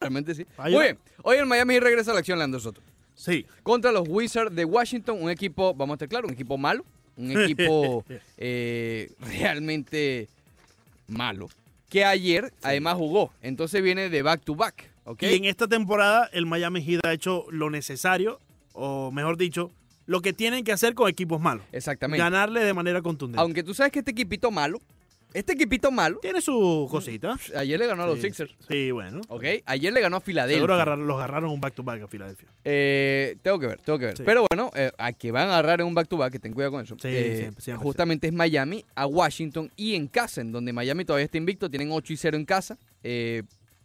realmente sí. Muy bien, hoy el Miami Heat regresa a la acción, Leandro Soto. Sí. Contra los Wizards de Washington, un equipo, vamos a estar claros, un equipo malo, un equipo eh, realmente malo, que ayer además jugó, entonces viene de back to back, ¿ok? Y en esta temporada el Miami Heat ha hecho lo necesario, o mejor dicho, lo que tienen que hacer con equipos malos. Exactamente. Ganarle de manera contundente. Aunque tú sabes que este equipito malo, este equipito malo, Tiene su cosita. ayer le ganó a los Sí. Sixers, Sí, bueno. ¿ok? Ayer le ganó a Filadelfia. Seguro los agarraron un back-to-back a Filadelfia. Eh, tengo que ver, tengo que ver. Sí. Pero bueno, eh, a que van a agarrar en un back-to-back, que ten cuidado con eso. Sí, Eh, siempre, siempre, justamente es Miami a Washington y en casa, en donde Miami todavía está invicto, tienen 8 y 0 en casa. Eh,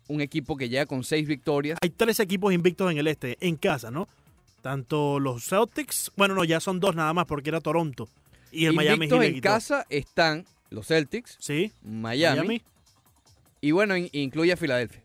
un equipo que llega con 6 victorias. Hay tres equipos invictos en el este, en casa, ¿no? Tanto los Celtics, bueno, no, ya son dos nada más porque era Toronto. Y el Miami Invictos le en casa están los Celtics, Sí, Miami, Miami. y bueno, in- incluye a Filadelfia.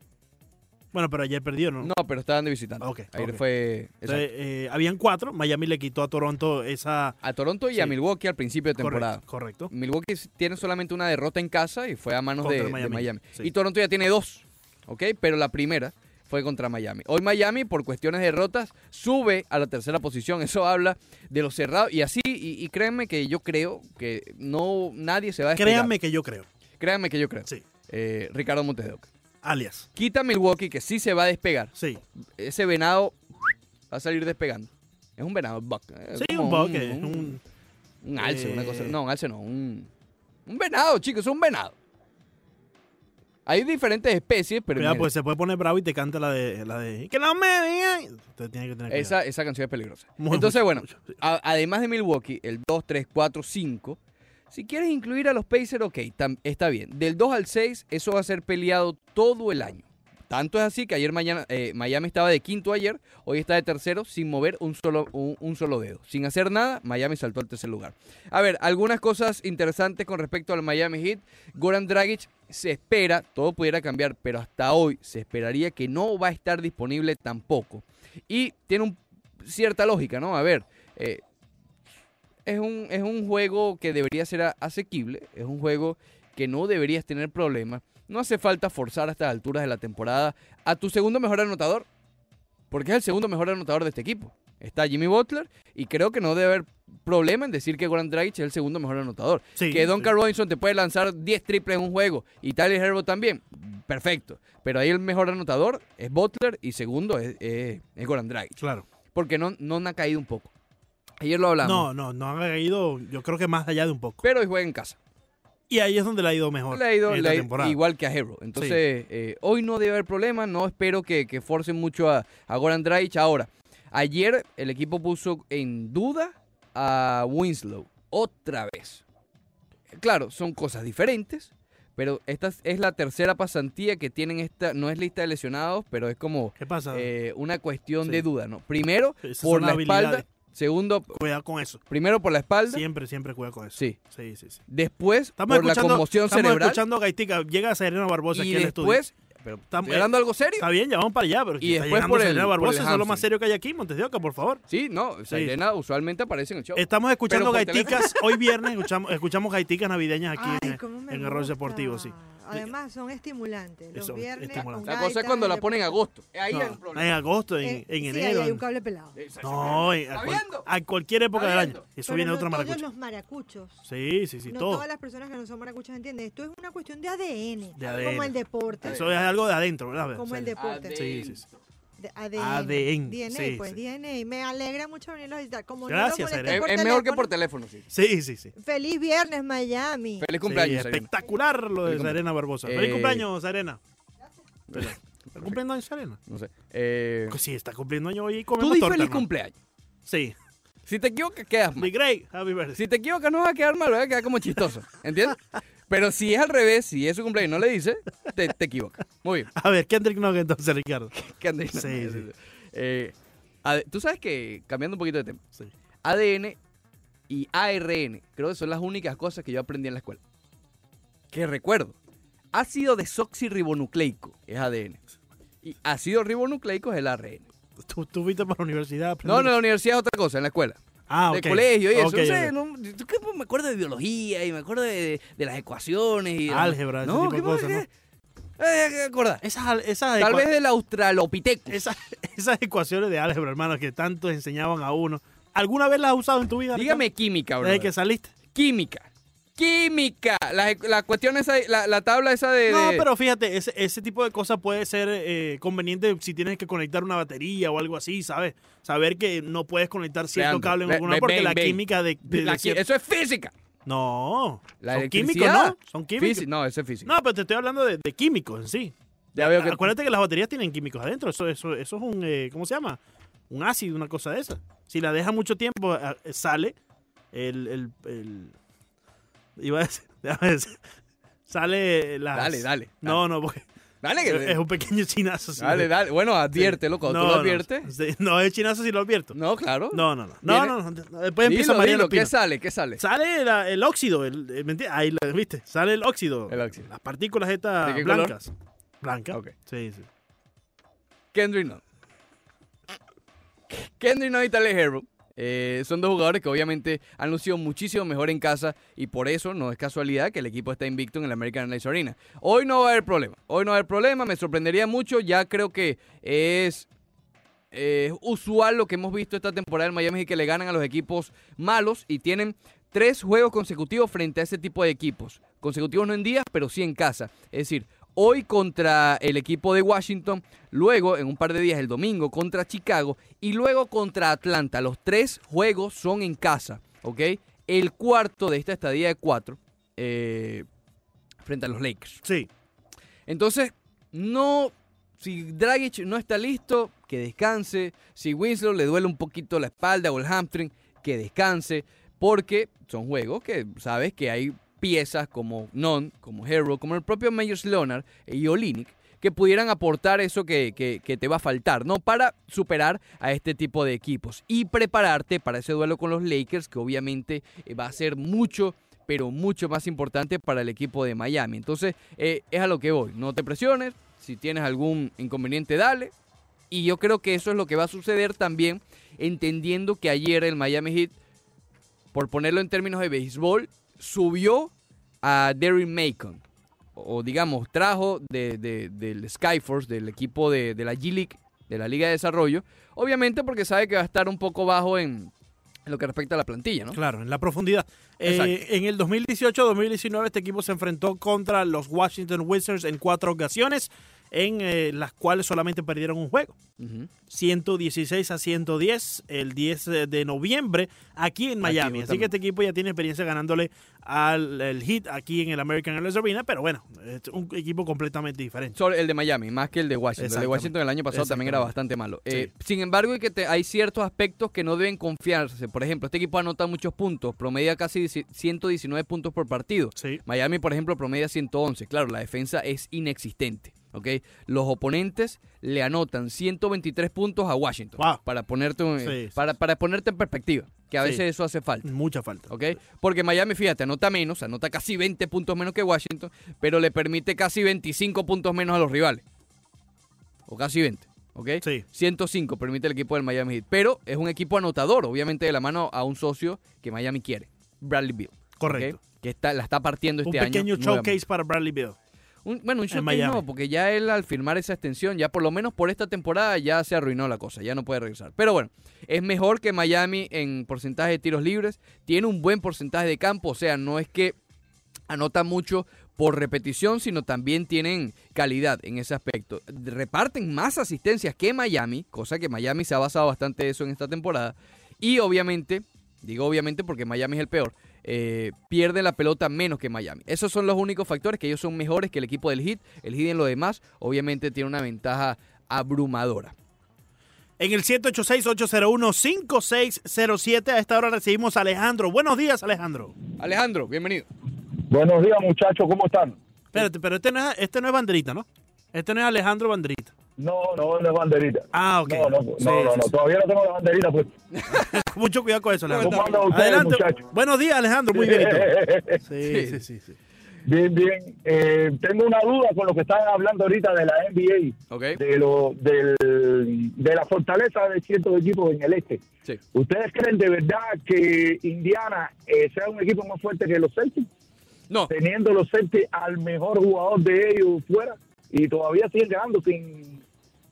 Bueno, pero ayer perdió, ¿no? No, pero estaban de visitante. Ok, Ayer ok. fue Entonces, exacto. eh, habían cuatro, Miami le quitó a Toronto esa... a Toronto y a sí. Milwaukee al principio de temporada. Correcto. correcto. Milwaukee tiene solamente una derrota en casa y fue a manos Contra de Miami, Miami. sí. Y Toronto ya tiene dos, ¿ok? Pero la primera fue contra Miami. Hoy Miami, por cuestiones de derrotas, sube a la tercera posición. Eso habla de lo cerrado. Y así, y, y créanme que yo creo que no nadie se va a despegar. Créanme que yo creo. Créanme que yo creo. Sí. Eh, Ricardo Montes de Oca. Alias. Quita Milwaukee, que sí se va a despegar. Sí. Ese venado va a salir despegando. Es un venado, buck. Es Sí, un buque. un- Un, Un alce, una Eh. cosa. No, un alce no. Un, un venado, chicos, es un venado. Hay diferentes especies, pero mira, pues se puede poner bravo y te canta la de... La de que no me digan. Usted tiene que tener cuidado. esa, esa canción es peligrosa. Muy, Entonces, mucho, bueno, mucho. a- además de Milwaukee, el 2, 3, 4, 5. Si quieres incluir a los Pacers, ok, tam- está bien. Del 2 al 6, eso va a ser peleado todo el año. Tanto es así que ayer mañana, eh, Miami estaba de quinto ayer, hoy está de tercero sin mover un solo, un, solo dedo. Sin hacer nada, Miami saltó al tercer lugar. A ver, algunas cosas interesantes con respecto al Miami Heat. Goran Dragic se espera, todo pudiera cambiar, pero hasta hoy se esperaría que no va a estar disponible tampoco. Y tiene cierta lógica, ¿no? A ver, eh, es, un, es un juego que debería ser asequible, es un juego que no deberías tener problemas. No hace falta forzar a estas alturas de la temporada a tu segundo mejor anotador, porque es el segundo mejor anotador de este equipo. Está Jimmy Butler y creo que no debe haber problema en decir que Goran Dragic es el segundo mejor anotador. Sí, que sí. Duncan Robinson te puede lanzar 10 triples en un juego y Tyler Herbo también, perfecto. Pero ahí el mejor anotador es Butler y segundo es, es, es Goran Dragic, Claro. porque no, no ha caído un poco. Ayer lo hablamos. No, no, no han caído, yo creo que más allá de un poco. Pero hoy juega en casa. Y ahí es donde le ha ido mejor. Le ha ido, le ha igual que a Hero. Entonces, eh, hoy no debe haber problema. No espero que, que forcen mucho a, a Goran Dragic. Ahora, ayer el equipo puso en duda a Winslow. Otra vez. Claro, son cosas diferentes. Pero esta es la tercera pasantía que tienen esta. No es lista de lesionados, pero es como ¿Qué pasa? eh, una cuestión Sí. de duda, ¿no? Primero, Esas por la espalda. Segundo, Cuidado con eso. primero por la espalda. Siempre, siempre cuida con eso. Sí. Sí, sí, sí. Después, Estamos por la conmoción estamos cerebral. escuchando a Gaitica. Llega Serena Barbosa y aquí al estudio. después, pero Estamos- ¿estoy hablando algo serio? Está bien, ya vamos para allá, pero Y está después por el- Serena por el Barbosa, eso es lo más serio que hay aquí, Montes de Oca, por favor. Sí, no, Serena usualmente aparece en el show. Estamos escuchando Gaiticas, hoy viernes escuchamos, escuchamos Gaiticas navideñas aquí Ay, en, en gusta. Deportivo, sí. Además, son estimulantes. Los Son viernes. estimulantes. con la cosa es cuando la ponen en agosto. Ahí No, hay un problema. en agosto, en, Eh, en sí, enero. ahí hay un cable pelado. no, en- a, ¿Está cual- viendo? a cualquier época ¿Está del año. viendo? Eso Pero viene de no otra todos maracucha. los maracuchos. Sí, sí, sí, no todo. todas las personas que no son maracuchas entienden. Esto es una cuestión de ADN. De ADN. Como el deporte. Eso es algo de adentro, ¿verdad? Como el deporte. Sí, sí, sí. ADN. ADN, DNA, sí, pues sí. DNA. Me alegra mucho venirlos a visitar. Como no Gracias, Serena. Es, mejor que por teléfono. sí. Sí, sí, sí. Feliz viernes, Miami. Feliz Sí, cumpleaños, Serena. espectacular lo de Feliz Serena Barbosa. Eh, Feliz cumpleaños, Serena. ¿Está cumpliendo años Serena? No sé. Eh, Pues sí, está cumpliendo años hoy y tú comemos di torta, feliz hermano. cumpleaños. Sí. Si te equivocas, quedas mal. great. Happy birthday. Si te equivocas, no va a quedar mal, va a quedar como chistoso. ¿Entiendes? Pero si es al revés, si es su cumpleaños y no le dice, te, te equivocas. Muy bien. A ver, Kendrick Nugget entonces, Ricardo. ¿Qué anda ahí? Sí, sí. Eh, Tú sabes que, cambiando un poquito de tema, Sí. ADN y ARN, creo que son las únicas cosas que yo aprendí en la escuela. Que recuerdo. Ácido desoxirribonucleico es ADN. Y ácido ribonucleico es el ARN. ¿Tú, tú fuiste para la universidad? No, en la universidad es otra cosa, en la escuela. Ah, colegio y eso. No sé, no- me acuerdo de biología y me acuerdo de, de las ecuaciones y... Álgebra, ese no, tipo ¿qué de cosas, ¿no? Eh, acordar. Esas, esas, Tal vez del Australopithecus. esas, esas ecuaciones de álgebra, hermano, que tanto enseñaban a uno. ¿Alguna vez las has usado en tu vida? Dígame Ricardo? química, bro. Desde que saliste. Química. Química. La, la cuestión esa, la, la tabla esa de... No, pero fíjate, ese, ese tipo de cosas puede ser eh, conveniente si tienes que conectar una batería o algo así, ¿sabes? Saber que no puedes conectar cierto Leandro, cable en alguna porque ven, la ven. química de, de- la de Eso es física. No, La son químicos. ¿no? Son químicos. Física. No, eso es física. No, pero te estoy hablando de, de químicos en sí. ya veo que... Acuérdate que las baterías tienen químicos adentro. Eso, eso, eso es un, eh, ¿cómo se llama? Un ácido, una cosa de esa. Si la dejas mucho tiempo, sale el, el, el- iba a decir, déjame decir, sale las... Dale, dale. No, no, porque Dale, que... es un pequeño chinazo. si Dale, dale. Bueno, adviértelo. Cuando No, tú lo no, adviertes... sí, No, es chinazo si lo advierto. No, claro. No, no, no. No, no, no, Después empieza Dilo, Mariano dilo. ¿Qué sale? ¿Qué sale? Sale la- el óxido, el, el- ¿me entiendes? Ahí, lo- ¿viste? Sale el óxido. El óxido. Las partículas estas ¿De qué color? blancas. Blancas. Ok. Sí, sí. Kendrick Nunn. Kendrick Nunn y Tyler Herro eh, son dos jugadores que obviamente han lucido muchísimo mejor en casa y por eso no es casualidad que el equipo está invicto en el American Airlines Arena. Hoy no va a haber problema. Hoy no va a haber problema. Me sorprendería mucho. Ya creo que es eh, usual lo que hemos visto esta temporada en Miami y que le ganan a los equipos malos y tienen tres juegos consecutivos frente a ese tipo de equipos. Consecutivos no en días, pero sí en casa. Es decir, hoy contra el equipo de Washington, luego en un par de días el domingo contra Chicago y luego contra Atlanta. Los tres juegos son en casa, ¿ok? El cuarto de esta estadía de cuatro eh, frente a los Lakers. Sí. Entonces, no. Si Dragic no está listo, que descanse. Si Winslow le duele un poquito la espalda o el hamstring, que descanse. Porque son juegos que sabes que hay piezas como Non, como Hero, como el propio Meyers Leonard y Olinick que pudieran aportar eso que, que- que te va a faltar, ¿no? Para superar a este tipo de equipos y prepararte para ese duelo con los Lakers, que obviamente eh, va a ser mucho, pero mucho más importante para el equipo de Miami. Entonces, eh, es a lo que voy. No te presiones. Si tienes algún inconveniente, dale. Y yo creo que eso es lo que va a suceder también, entendiendo que ayer el Miami Heat, por ponerlo en términos de béisbol, subió a Derry Macon. O digamos, trajo de- de- del Skyforce, del equipo de, de la G-League, de la Liga de Desarrollo. Obviamente porque sabe que va a estar un poco bajo en, en lo que respecta a la plantilla, ¿no? Claro, en la profundidad. Eh, en el 2018-2019 este equipo se enfrentó contra los Washington Wizards en cuatro ocasiones, en eh, las cuales solamente perdieron un juego. Ujú. 116 a 110 el 10 de noviembre aquí en Miami. Así que este equipo ya tiene experiencia ganándole al el Heat aquí en el American Airlines Arena, pero bueno, es un equipo completamente diferente. Sobre el de Miami, más que el de Washington. El de. Washington el año pasado también era bastante malo. Eh. Sin embargo, hay, que te- hay ciertos aspectos que no deben confiarse. Por ejemplo, este equipo anota muchos puntos, promedia casi 119 puntos por partido. Sí. Miami, por ejemplo, promedia 111. Claro, la defensa es inexistente. ¿Ok? Los oponentes le anotan 123 puntos a Washington. Wow. Para, ponerte, un- Sí, sí. para, para ponerte en perspectiva. Que a Sí. veces eso hace falta. Mucha falta. ¿ok? Porque Miami, fíjate, anota menos, anota casi 20 puntos menos que Washington, pero le permite casi 25 puntos menos a los rivales. O casi 20, ¿ok? Sí. 105 permite el equipo del Miami Heat. Pero es un equipo anotador, obviamente de la mano a un socio que Miami quiere, Bradley Bill. Correcto. Que está, la está partiendo Un este año. pequeño nuevamente. showcase para Bradley Bill. Un- bueno, un showcase no, porque ya él al firmar esa extensión, ya por lo menos por esta temporada ya se arruinó la cosa, ya no puede regresar. Pero bueno, es mejor que Miami en porcentaje de tiros libres, tiene un buen porcentaje de campo, o sea, no es que anota mucho por repetición, sino también tienen calidad en ese aspecto. Reparten más asistencias que Miami, cosa que Miami se ha basado bastante eso en esta temporada. Y obviamente, digo obviamente porque Miami es el peor, eh, pierde la pelota menos que Miami. Esos son los únicos factores que ellos son mejores que el equipo del Heat. El Heat en lo demás, obviamente tiene una ventaja abrumadora. En el 786-801-5607 a esta hora recibimos a Alejandro. Buenos días, Alejandro. Alejandro, bienvenido. Buenos días, muchachos, ¿cómo están? Espérate, pero este no es, este no es Banderita, ¿no? Este no es Alejandro Banderita. No, no, no es banderita. Ah, ok. No, no, Sí, no, no, sí, no, sí. todavía no tengo la banderita, pues. Mucho cuidado con eso, Alejandro. ¿Cómo Adelante. muchachos? Buenos días, Alejandro. Muy bien. Sí, Sí. sí, sí. sí. Bien, bien. Eh, tengo una duda con lo que están hablando ahorita de la NBA, ¿Ok? de lo del, de la fortaleza de ciertos equipos en el este. Sí. ¿Ustedes creen de verdad que Indiana eh, sea un equipo más fuerte que los Celtics? No, Teniendo los Celtics al mejor jugador de ellos fuera. y todavía siguen ganando sin,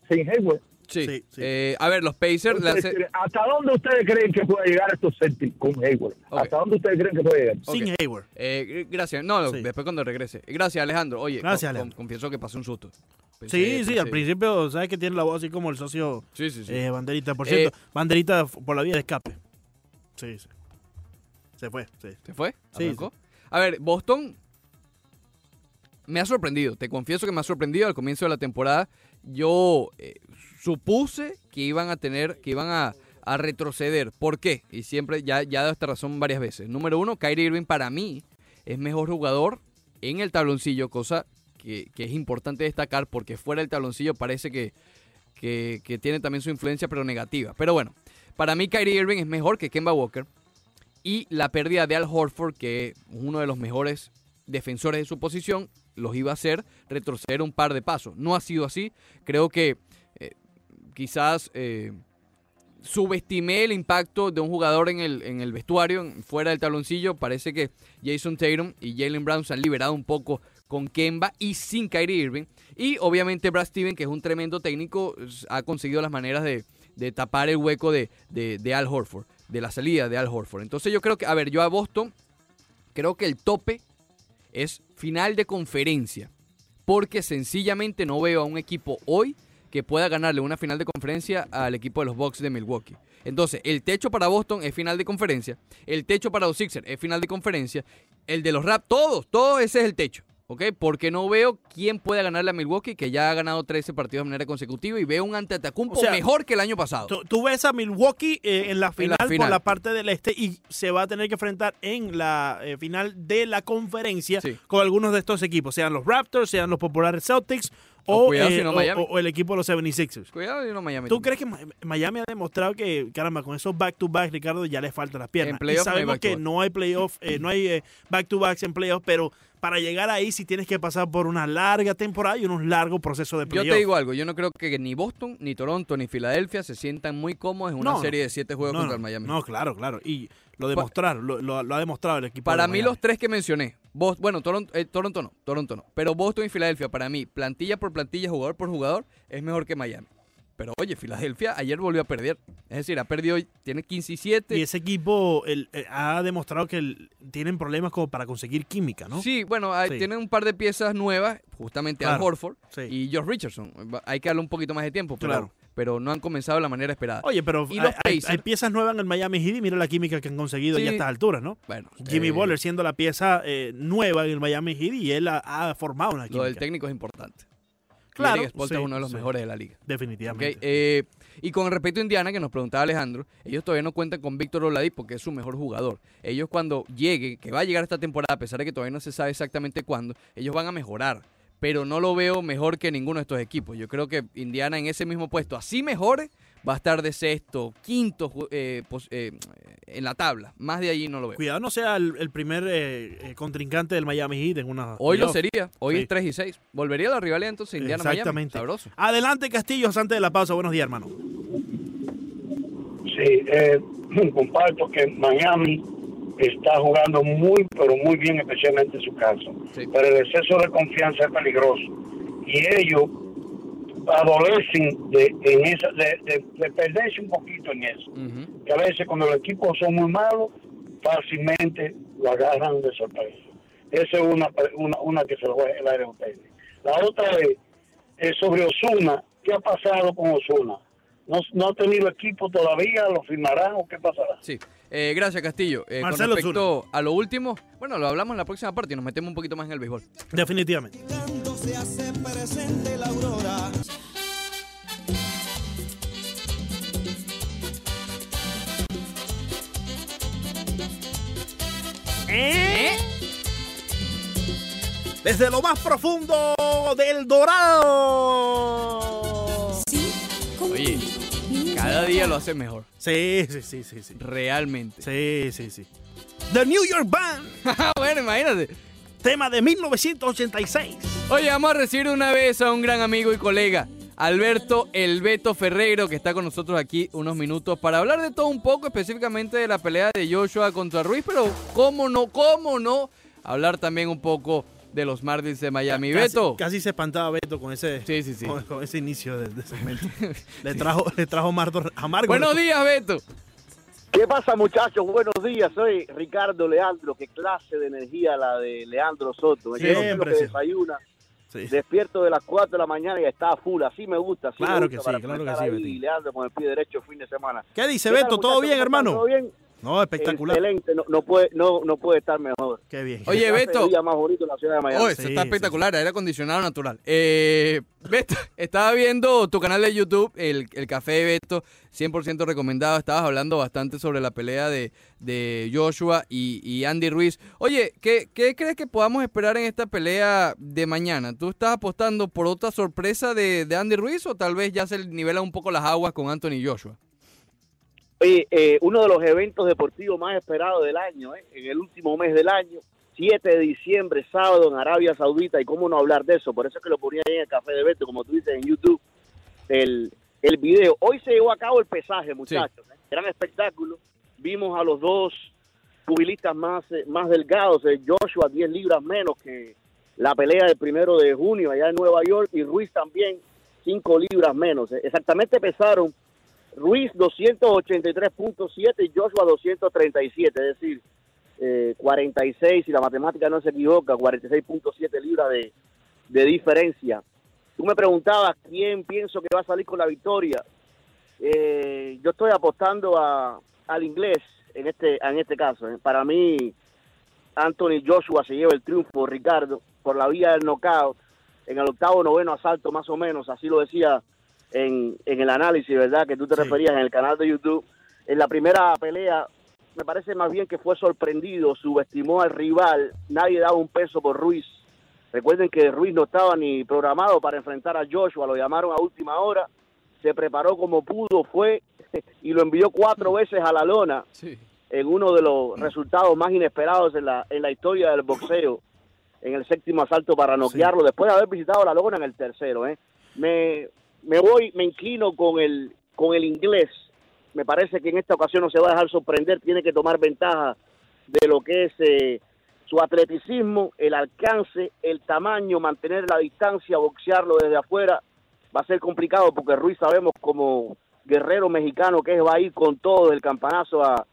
sin Hayward. Sí. Sí, sí. Eh, a ver, los Pacers ¿Hasta dónde ustedes creen que puede llegar estos Celtics con Hayward? ¿Hasta dónde ustedes creen que puede llegar? Sin. Hayward. Eh, gracias. No, Sí. después cuando regrese. Gracias, Alejandro. Oye, Gracias, Alejandro. con- confieso que pasé un susto. Pensé- Sí, sí, al principio, ¿sabes que tiene la voz así como el socio Sí, sí, sí. eh, Banderita? Por Eh, cierto, Banderita f- por la vía de escape. Sí, sí. Se fue, sí. ¿Se fue? Sí. A ver, Boston me ha sorprendido. Te confieso que me ha sorprendido al comienzo de la temporada. Yo eh, supuse que iban a tener, que iban a, a retroceder. ¿Por qué? Y siempre, ya, ya he dado esta razón varias veces. Número uno, Kyrie Irving para mí es mejor jugador en el tabloncillo, cosa que, que es importante destacar porque fuera del tabloncillo parece que, que, que tiene también su influencia, pero negativa. Pero bueno, para mí Kyrie Irving es mejor que Kemba Walker. Y la pérdida de Al Horford, que es uno de los mejores defensores de su posición, los iba a hacer retroceder un par de pasos. No ha sido así. Creo que eh, quizás eh, subestimé el impacto de un jugador en el, en el vestuario, fuera del tabloncillo. Parece que Jason Tatum y Jalen Brown se han liberado un poco con Kemba y sin Kyrie Irving. Y obviamente Brad Steven, que es un tremendo técnico, ha conseguido las maneras de, de tapar el hueco de, de- de Al Horford, de la salida de Al Horford. Entonces yo creo que, a ver, yo a Boston creo que el tope es final de conferencia. Porque sencillamente no veo a un equipo hoy que pueda ganarle una final de conferencia al equipo de los Bucks de Milwaukee. Entonces, el techo para Boston es final de conferencia. El techo para los Sixers es final de conferencia. El de los Rap, todos, todo ese es el techo. ¿Ok? Porque no veo quién pueda ganarle a Milwaukee, que ya ha ganado 13 partidos de manera consecutiva, y veo un Antetokounmpo O sea, mejor que el año pasado. Tú, ves a Milwaukee eh, en, la En la final final. por la parte del este y se va a tener que enfrentar en la eh, final de la conferencia Sí. con algunos de estos equipos, sean los Raptors, sean los populares Celtics O o, cuidado eh, o- Miami. o- o el equipo de los 76ers. Cuidado y no Miami. ¿Tú crees que Miami ha demostrado que, caramba, con esos back-to-back, Ricardo, ya le faltan las piernas? En y no sabemos que no hay playoff, eh, no hay eh, back-to-backs en playoff, pero para llegar ahí sí tienes que pasar por una larga temporada y un largo proceso de Yo playoff. te digo algo, yo no creo que ni Boston, ni Toronto, ni Filadelfia se sientan muy cómodos en una No, serie de siete juegos no, contra no, el Miami. No, claro, claro. Y lo demostraron, lo, lo- lo ha demostrado el equipo. Para de mí los tres que mencioné, Bos- bueno, Toronto, eh, Toronto no, Toronto no, pero Boston y Filadelfia, para mí, plantilla por plantilla, jugador por jugador, es mejor que Miami. Pero oye, Filadelfia ayer volvió a perder. Es decir, ha perdido, tiene 15 y 7. Y ese equipo el- eh, ha demostrado que el- tienen problemas como para conseguir química, ¿no? Sí, bueno, hay- Sí. tienen un par de piezas nuevas, justamente Al Claro, Horford sí. y George Richardson. Hay que darle un poquito más de tiempo, pero, Claro. Pero no han comenzado de la manera esperada. Oye, pero Y hay, piezas nuevas en el Miami Heat y mira la química que han conseguido Sí. ya a estas alturas, ¿no? Bueno, Jimmy eh, Butler siendo la pieza eh, nueva en el Miami Heat y él ha, ha formado una Lo del química. técnico es importante. Claro, Eric sí, es uno de los sí. mejores de la liga. Definitivamente. Eh, y con respecto a Indiana, que nos preguntaba Alejandro, ellos todavía no cuentan con Víctor Oladipo, que es su mejor jugador. Ellos cuando llegue, que va a llegar esta temporada, a pesar de que todavía no se sabe exactamente cuándo, ellos van a mejorar. Pero no lo veo mejor que ninguno de estos equipos. Yo creo que Indiana en ese mismo puesto, así mejore, va a estar de sexto, quinto eh, pos- eh, en la tabla. Más de allí no lo veo. Cuidado no sea el, el primer eh, eh, contrincante del Miami Heat en una. Hoy lo sería, hoy Sí. es 3 y 6. Volvería a la rivalidad entonces Indiana-Miami. Exactamente. Sabroso. Adelante, Castillos, antes de la pausa. Buenos días, hermano. Sí, eh, comparto que Miami está jugando muy, pero muy bien, especialmente en su caso. Sí. Pero el exceso de confianza es peligroso. Y ellos adolecen de, en esa, de, de- de perderse un poquito en eso. Que a veces cuando los equipos son muy malos, fácilmente lo agarran de sorpresa. Esa es una, una, una que se lo voy a dar a ustedes. La otra es eh, sobre Osuna. ¿Qué ha pasado con Osuna? ¿No, ¿No ha tenido equipo todavía? ¿Lo firmarán o qué pasará? Sí, Eh, gracias Castillo. Eh, con Marcelo respecto a lo último, bueno, lo hablamos en la próxima parte y nos metemos un poquito más en el béisbol. Definitivamente. aurora. ¿Eh? Desde lo más profundo del Dorado. Oye, cada día lo hace mejor, Sí, sí, sí, sí, sí. realmente. Sí, sí, sí. The New York Band, bueno, imagínate. tema de 1986. Oye, vamos a recibir una vez a un gran amigo y colega, Alberto El Beto Ferreiro, que está con nosotros aquí unos minutos para hablar de todo un poco, específicamente de la pelea de Joshua contra Ruiz, pero cómo no, cómo no, hablar también un poco de los Marlins de Miami. Casi- Beto. Casi se espantaba Beto con ese, Sí, sí, sí. con, con ese inicio de, de segmento. le trajo, le trajo amargo. amargo Buenos días, Beto. ¿Qué pasa, muchachos? Buenos días. Soy Ricardo Leandro. Qué clase de energía la de Leandro Soto. Siempre, que desayuna. Sí. Despierto de las 4 de la mañana y está full. Así me gusta. Así Claro me que sí, claro que sí. Leandro con el pie derecho fin de semana. ¿Qué dice ¿Qué tal, Beto? ¿Todo bien, hermano? ¿Todo bien? No, espectacular. Excelente. No, no puede, no, no puede estar mejor. Qué bien. Oye, Hace Beto. más bonito de la ciudad de Miami. Oh, eso Sí, está sí, espectacular, aire acondicionado natural. Eh, Beto, estaba viendo tu canal de YouTube, el, el Café de Beto, 100% recomendado. Estabas hablando bastante sobre la pelea de, de Joshua y, y Andy Ruiz. Oye, ¿qué, ¿qué crees que podamos esperar en esta pelea de mañana? ¿Tú estás apostando por otra sorpresa de, de Andy Ruiz o tal vez ya se nivela un poco las aguas con Anthony Joshua? Oye, eh, uno de los eventos deportivos más esperados del año, ¿eh? en el último mes del año, 7 de diciembre, sábado en Arabia Saudita, y cómo no hablar de eso, por eso es que lo ponía ahí en el café de Beto, como tú dices en YouTube, el, el video. Hoy se llevó a cabo el pesaje, muchachos, ¿eh? gran espectáculo, vimos a los dos pugilistas más, eh, más delgados, eh, Joshua 10 libras menos que la pelea del primero de junio allá en Nueva York, y Ruiz también 5 libras menos. Exactamente pesaron Ruiz 283.7 y Joshua 237, es decir, eh, 46, si la matemática no se equivoca, 46.7 libras de, de diferencia. Tú me preguntabas quién pienso que va a salir con la victoria. Eh, yo estoy apostando a, al inglés en este, en este caso. ¿eh? Para mí, Anthony Joshua se lleva el triunfo, Ricardo, por la vía del knockout, en el octavo, noveno asalto más o menos, así lo decía en, en el análisis, ¿verdad? Que tú te Sí. referías en el canal de YouTube. En la primera pelea, me parece más bien que fue sorprendido, subestimó al rival, nadie daba un peso por Ruiz. Recuerden que Ruiz no estaba ni programado para enfrentar a Joshua, lo llamaron a última hora, se preparó como pudo, fue y lo envió cuatro veces a la lona Sí. en uno de los resultados más inesperados en la, en la historia del boxeo, en el séptimo asalto para noquearlo, después de haber visitado la lona en el tercero. ¿eh? Me, me voy, me inclino con el, con el inglés. Me parece que en esta ocasión no se va a dejar sorprender, tiene que tomar ventaja de lo que es eh, su atleticismo, el alcance, el tamaño, mantener la distancia, boxearlo desde afuera. Va a ser complicado porque Ruiz sabemos como guerrero mexicano que es va a ir con todo el campanazo a,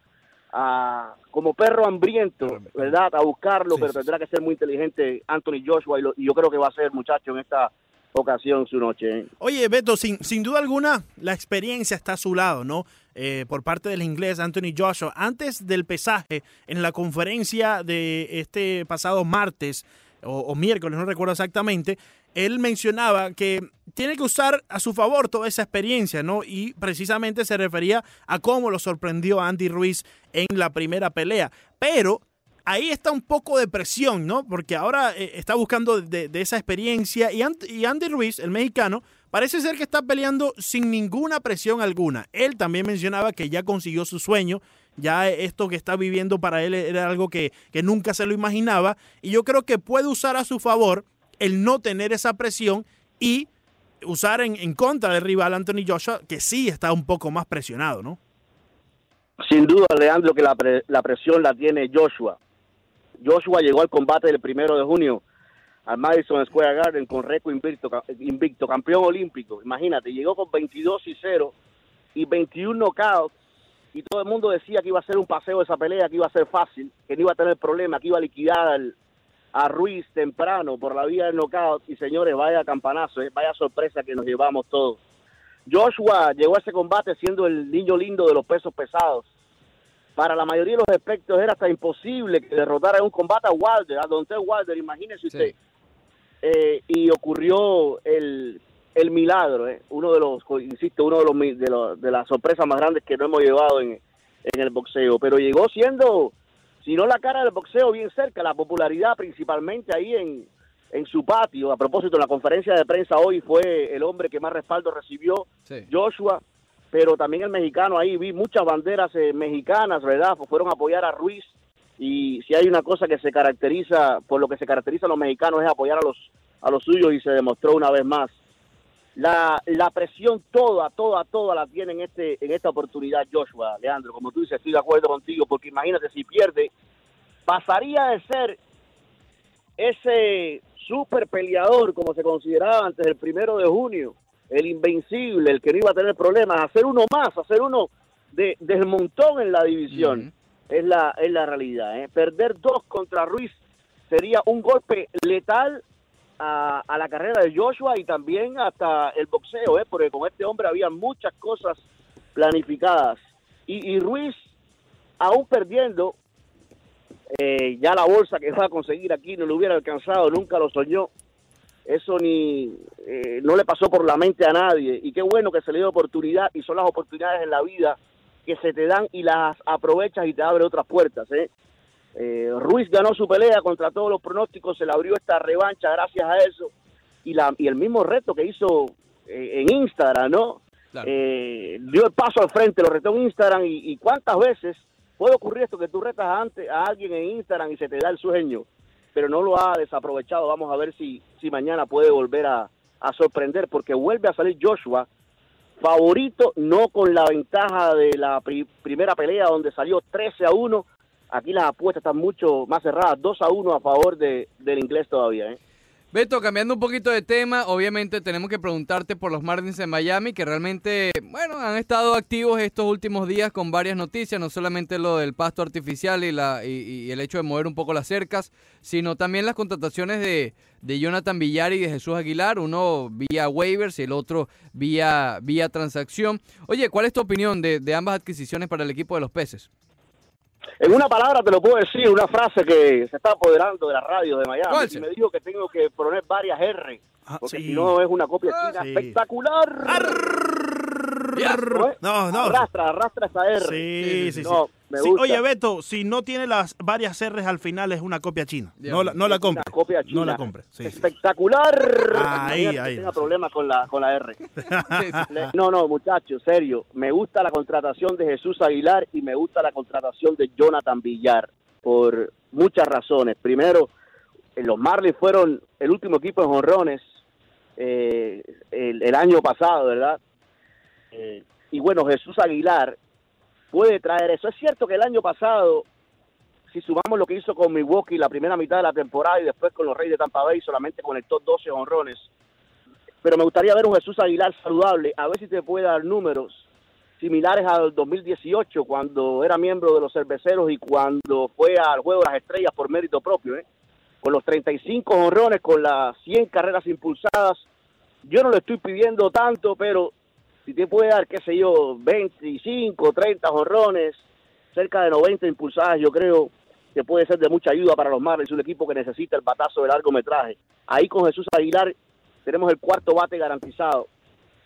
a- como perro hambriento, ¿verdad? A buscarlo, Sí, pero tendrá que ser muy inteligente Anthony Joshua y, lo- y yo creo que va a ser muchacho en esta ocasión su noche. Oye, Beto, sin, sin duda alguna, la experiencia está a su lado, ¿no? Eh, por parte del inglés Anthony Joshua. Antes del pesaje, en la conferencia de este pasado martes o, o miércoles, no recuerdo exactamente, él mencionaba que tiene que usar a su favor toda esa experiencia, ¿no? Y precisamente se refería a cómo lo sorprendió Andy Ruiz en la primera pelea. Pero ahí está un poco de presión, ¿no? Porque ahora eh, está buscando de, esa experiencia y, Andy Ruiz, el mexicano, parece ser que está peleando sin ninguna presión alguna. Él también mencionaba que ya consiguió su sueño, ya esto que está viviendo para él era algo que, que nunca se lo imaginaba y yo creo que puede usar a su favor el no tener esa presión y usar en, en contra del rival Anthony Joshua, que sí está un poco más presionado, ¿no? Sin duda, Leandro, que la presión la tiene Joshua. Joshua llegó al combate del primero de junio al Madison Square Garden con récord invicto, invicto, campeón olímpico. Imagínate, llegó con 22 y 0 y 21 knockouts y todo el mundo decía que iba a ser un paseo esa pelea, que iba a ser fácil, que no iba a tener problema, que iba a liquidar al- a Ruiz temprano por la vía del knockout y señores, vaya campanazo, eh, vaya sorpresa que nos llevamos todos. Joshua llegó a ese combate siendo el niño lindo de los pesos pesados. Para la mayoría de los aspectos era hasta imposible que derrotara en un combate a Wilder, a Dontel Wilder, imagínese usted. Sí. Eh, y ocurrió el, el milagro, eh, uno de los, insisto, uno de los, de, los- de las sorpresas más grandes que no hemos llevado en, en el boxeo. Pero llegó siendo, si no la cara del boxeo, bien cerca, la popularidad principalmente ahí en, en su patio. A propósito, en la conferencia de prensa hoy fue el hombre que más respaldo recibió, Sí. Joshua, pero también el mexicano ahí, vi muchas banderas eh, mexicanas, ¿verdad? Fueron a apoyar a Ruiz y si hay una cosa que se caracteriza, por lo que se caracteriza a los mexicanos es apoyar a los, a los suyos y se demostró una vez más. La, la presión toda, toda, toda la tiene en, este, en esta oportunidad Joshua, Leandro. Como tú dices, estoy de acuerdo contigo, porque imagínate si pierde, pasaría de ser ese super peleador, como se consideraba antes del primero de junio, el invencible, el que no iba a tener problemas, hacer uno más, hacer uno de, del montón en la división, es, la, es la realidad. ¿eh? Perder dos contra Ruiz sería un golpe letal a, a la carrera de Joshua y también hasta el boxeo, ¿eh? porque con este hombre había muchas cosas planificadas. Y, y Ruiz, aún perdiendo, eh, ya la bolsa que va a conseguir aquí no lo hubiera alcanzado, nunca lo soñó. Eso ni eh, no le pasó por la mente a nadie. Y qué bueno que se le dio oportunidad y son las oportunidades en la vida que se te dan y las aprovechas y te abre otras puertas. ¿eh? Eh, Ruiz ganó su pelea contra todos los pronósticos, se le abrió esta revancha gracias a eso y, la, y el mismo reto que hizo eh, en Instagram, ¿no? Claro. Eh, dio el paso al frente, lo retó en Instagram y, y cuántas veces puede ocurrir esto que tú retas antes a alguien en Instagram y se te da el sueño, pero no lo ha desaprovechado. Vamos a ver si, si mañana puede volver a, a sorprender porque vuelve a salir Joshua favorito, no con la ventaja de la pri- primera pelea donde salió 13 a 1. Aquí las apuestas están mucho más cerradas, 2 a 1 a favor de, del inglés todavía. ¿eh? Beto, cambiando un poquito de tema, obviamente tenemos que preguntarte por los Marlins en Miami, que realmente, bueno, han estado activos estos últimos días con varias noticias, no solamente lo del pasto artificial y, la, y, el hecho de mover un poco las cercas, sino también las contrataciones de, de Jonathan Villar y de Jesús Aguilar, uno vía waivers y el otro vía, vía transacción. Oye, ¿cuál es tu opinión de ambas adquisiciones para el equipo de los peces? En una palabra te lo puedo decir, una frase que se está apoderando de la radio de Miami. ¿Cuál, y me dijo que tengo que poner varias R, Ah, porque sí. si no es una copia Ah. china Sí. espectacular. ¿No es? No, no. Arrastra, arrastra esa R. Sí, sí, sí. No, me Sí, gusta. Oye, Beto, si no tiene las varias R's al final es una copia china. No la, no la Una compre. copia china. No la compre. Sí. Espectacular. Ahí, que ahí. tenga problemas con la, con la R. No, no, muchachos, serio. Me gusta la contratación de Jesús Aguilar y me gusta la contratación de Jonathan Villar por muchas razones. Primero, eh, los Marlins fueron el último equipo en jonrones eh, el, el año pasado, ¿verdad? Y bueno, Jesús Aguilar puede traer eso. Es cierto que el año pasado, si sumamos lo que hizo con Milwaukee la primera mitad de la temporada y después con los Reyes de Tampa Bay, solamente conectó 12 honrones pero me gustaría ver un Jesús Aguilar saludable, a ver si te puede dar números similares al 2018, cuando era miembro de los cerveceros y cuando fue al Juego de las Estrellas por mérito propio, ¿eh? con los 35 honrones, con las 100 carreras impulsadas. Yo no le estoy pidiendo tanto, pero si te puede dar, qué sé yo, 25, 30 honrones, cerca de 90 impulsadas, yo creo que puede ser de mucha ayuda para los Marlins, un equipo que necesita el batazo de largometraje. Ahí con Jesús Aguilar tenemos el cuarto bate garantizado.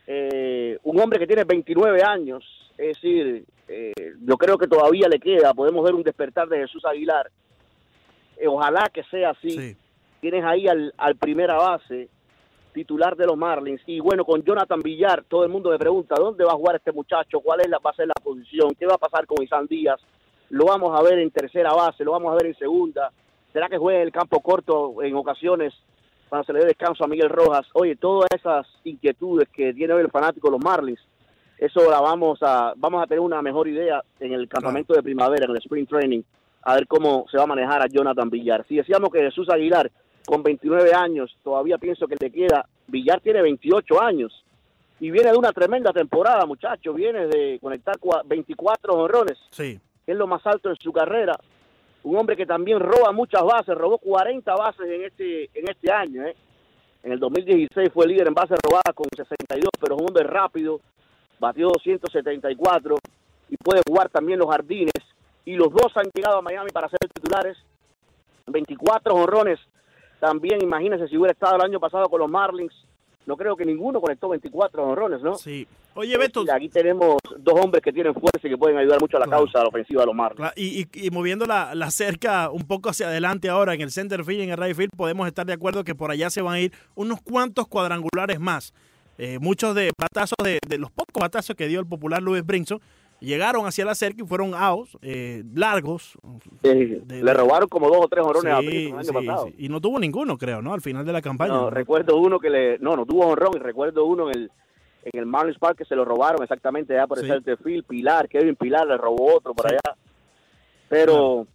Eh, un hombre que tiene 29 años, es decir, eh, yo creo que todavía le queda, podemos ver un despertar de Jesús Aguilar. Eh, ojalá que sea así. Sí. Tienes ahí al, al primera base, titular de los Marlins. Y bueno, con Jonathan Villar, todo el mundo me pregunta, ¿dónde va a jugar este muchacho? ¿Cuál es la, va a ser la posición? ¿Qué va a pasar con Isan Díaz? Lo vamos a ver en tercera base, lo vamos a ver en segunda. ¿Será que juegue en el campo corto en ocasiones cuando se le dé descanso a Miguel Rojas? Oye, todas esas inquietudes que tiene hoy el fanático de los Marlins, eso la vamos a, vamos a tener una mejor idea en el campamento de primavera, en el Spring Training, a ver cómo se va a manejar a Jonathan Villar. Si decíamos que Jesús Aguilar, con 29 años, todavía pienso que le queda, Villar tiene 28 años y viene de una tremenda temporada, muchachos, viene de conectar cua- 24 honrones, Sí. que es lo más alto en su carrera. Un hombre que también roba muchas bases, robó 40 bases en este en este año. ¿eh? En el 2016 fue líder en bases robadas con 62, pero es un hombre rápido, batió 274 y puede jugar también los jardines. Y los dos han llegado a Miami para ser titulares. 24 honrones. También imagínense si hubiera estado el año pasado con los Marlins. No creo que ninguno conectó 24 honrones, ¿no? Sí. Oye, Beto, Y aquí tenemos dos hombres que tienen fuerza y que pueden ayudar mucho a la Claro. causa de la ofensiva de los Marlins. Y, y- y moviendo la, la cerca un poco hacia adelante ahora en el center field y en el right field, podemos estar de acuerdo que por allá se van a ir unos cuantos cuadrangulares más. Eh, muchos de batazos, de, de los pocos batazos que dio el popular Luis Brinson, llegaron hacia la cerca y fueron outs eh, largos. De- le robaron como dos o tres honrones a Sí, Brinson el año sí, pasado. Y no tuvo ninguno, creo, ¿no? Al final de la campaña. No, ¿no? recuerdo uno que le... No, no tuvo honrón y recuerdo uno en el, en el Marlins Park que se lo robaron exactamente allá por el center field. Pilar, Kevin Pilar le robó otro por allá. Pero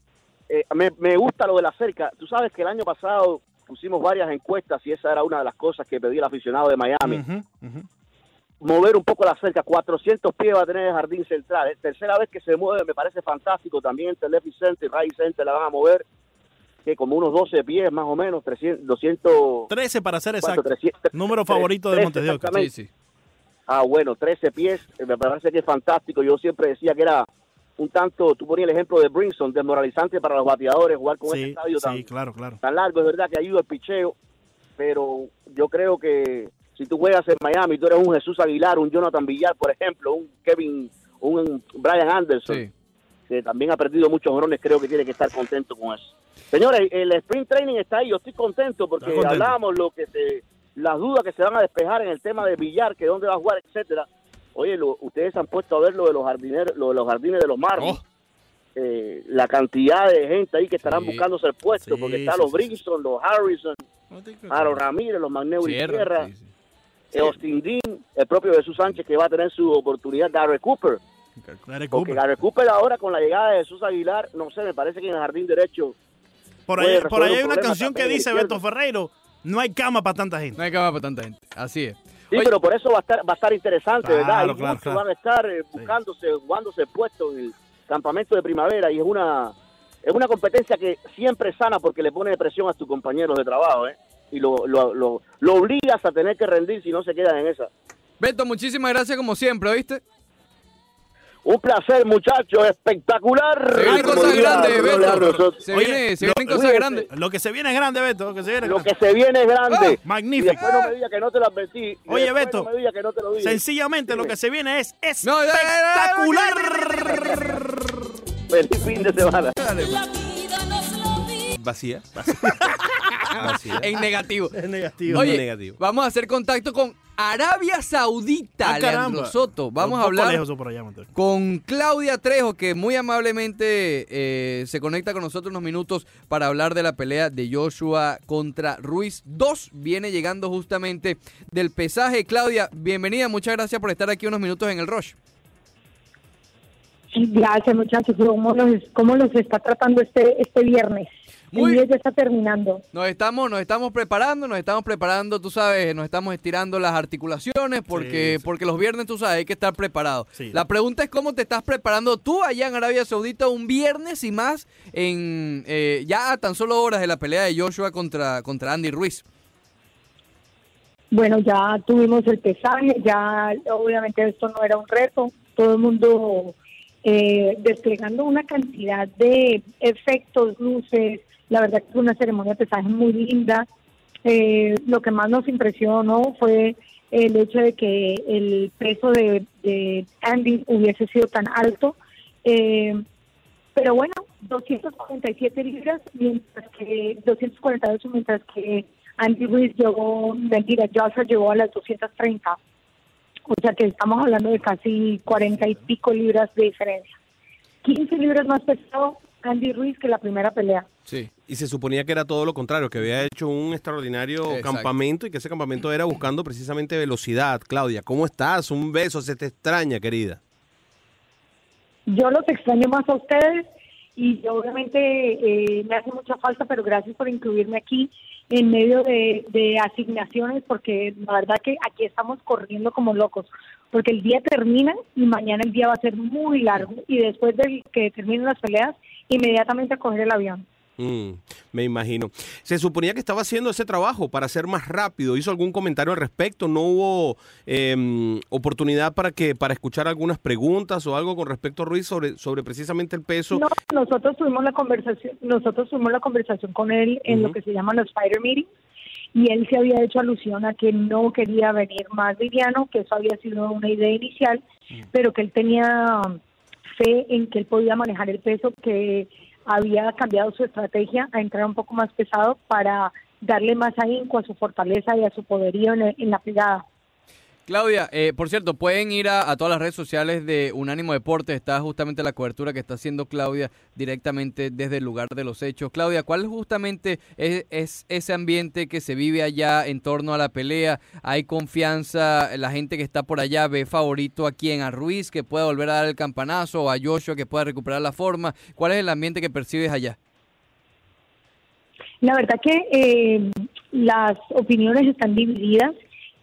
eh, me, me gusta lo de la cerca. Tú sabes que el año pasado pusimos varias encuestas y esa era una de las cosas que pedí el aficionado de Miami. Ujú. Mover un poco la cerca, 400 pies va a tener el jardín central. Es tercera vez que se mueve, me parece fantástico. También entre Lefty Center y Right Center la van a mover, que como unos 12 pies más o menos, 300, 200... 13 para ser exacto. 300, Número favorito de 13 Montes de Oca. exactamente. Sí, sí. Ah, bueno, 13 pies, eh, me parece que es fantástico. Yo siempre decía que era un tanto, tú ponías el ejemplo de Brinson, desmoralizante para los bateadores jugar con ese Sí, estadio tan, sí, claro, claro. tan largo. Es verdad que ayuda el picheo, pero yo creo que si tú juegas en Miami, tú eres un Jesús Aguilar, un Jonathan Villar, por ejemplo, un Kevin, un Brian Anderson, Sí. que también ha perdido muchos drones, creo que tiene que estar contento con eso. Señores, el sprint training está ahí, yo estoy contento porque contento. hablábamos lo que se, las dudas que se van a despejar en el tema de Villar, que dónde va a jugar, etcétera. Oye, lo- ustedes han puesto a ver lo de los jardineros, lo de los jardines de los Marlins. Oh. Eh, la cantidad de gente ahí que estarán Sí. buscándose el puesto, Sí, porque están sí, los. Brinson, los Harrison, Aaron Ramírez, los Magneo y Sierra, Sierra, sí, Austin Dean, el propio Jesús Sánchez que va a tener su oportunidad, Gary Cooper. Porque Cooper. Gary Cooper ahora con la llegada de Jesús Aguilar, no sé, me parece que en el jardín derecho Por ahí, por ahí un hay una canción que dice. Beto Ferreiro, no hay cama para tanta gente. No hay cama para tanta gente. Así es. Sí, Oye, pero por eso va a estar, va a estar interesante, Claro, ¿verdad? Y claro, muchos claro. van a estar eh, buscándose, jugándose puestos en el campamento de primavera y es una es una competencia que siempre es sana porque le pone presión a tus compañeros de trabajo, ¿eh? Y lo, lo, lo, lo obligas a tener que rendir si no se quedan en esa. Beto, muchísimas gracias como siempre, ¿oíste? Un placer, muchachos, espectacular. Se vienen cosas diría grandes, Beto. Se, Oye, viene, se lo- vienen cosas grandes. Lo que se viene es grande, Beto. Lo que se viene es Lo grande. que se viene es grande. Ah, magnífico. Y después no me diga que no te lo advertí. Oye, Beto, No me diga que no te lo dije. Sencillamente lo que se viene es espectacular. Feliz fin de semana. Dale, pues. Vacía. Vacía. En negativo. Es negativo. Oye, negativo. vamos a hacer contacto con Arabia Saudita, Ah, Leandro. Soto. Vamos a hablar allá, con Claudia Trejo, que muy amablemente eh, se conecta con nosotros unos minutos para hablar de la pelea de Joshua contra Ruiz 2. Viene llegando justamente del pesaje. Claudia, bienvenida. Muchas gracias por estar aquí unos minutos en el Rush. Gracias muchachos. ¿Cómo los, cómo los está tratando este este viernes? Muy- día ya está terminando. Nos estamos, nos estamos preparando, nos estamos preparando, tú sabes, nos estamos estirando las articulaciones porque, Sí, sí. porque los viernes, tú sabes, hay que estar preparado. Sí. La pregunta es cómo te estás preparando tú allá en Arabia Saudita un viernes y más en eh, ya a tan solo horas de la pelea de Joshua contra, contra Andy Ruiz. Bueno, ya tuvimos el pesaje, ya obviamente esto no era un reto, todo el mundo eh, desplegando una cantidad de efectos, luces, la verdad que fue una ceremonia de pesaje muy linda. Eh, lo que más nos impresionó fue el hecho de que el peso de, de Andy hubiese sido tan alto. Eh, pero bueno, 247 libras, mientras que 248, mientras que Andy Ruiz llegó, mentira, Joshua llegó a las 230. O sea que estamos hablando de casi 40 y pico libras de diferencia. 15 libras más pesado Andy Ruiz que la primera pelea. Sí. Y se suponía que era todo lo contrario, que había hecho un extraordinario Exacto. campamento y que ese campamento era buscando precisamente velocidad. Claudia, ¿cómo estás? Un beso, se te extraña, querida. Yo los extraño más a ustedes y obviamente eh, me hace mucha falta, pero gracias por incluirme aquí en medio de, de asignaciones, porque la verdad que aquí estamos corriendo como locos, porque el día termina y mañana el día va a ser muy largo y después de que terminen las peleas, inmediatamente a coger el avión. Mm, me imagino. Se suponía que estaba haciendo ese trabajo para ser más rápido. ¿Hizo algún comentario al respecto? ¿No hubo eh, oportunidad para que para escuchar algunas preguntas o algo con respecto a Ruiz sobre, sobre precisamente el peso? No, nosotros tuvimos la conversación, nosotros tuvimos la conversación con él en lo que se llaman los spider meetings y él se había hecho alusión a que no quería venir más liviano, que eso había sido una idea inicial, pero que él tenía fe en que él podía manejar el peso, que había cambiado su estrategia a entrar un poco más pesado para darle más ahínco a su fortaleza y a su poderío en, en la pegada. Claudia, eh, por cierto, pueden ir a, todas las redes sociales de Unánimo Deportes. Está justamente la cobertura que está haciendo Claudia directamente desde el lugar de los hechos. Claudia, ¿cuál justamente es, es ese ambiente que se vive allá en torno a la pelea? ¿Hay confianza? ¿La gente que está por allá ve favorito a quién? ¿A Ruiz que pueda volver a dar el campanazo? ¿O a Joshua que pueda recuperar la forma? ¿Cuál es el ambiente que percibes allá? La verdad que eh, las opiniones están divididas.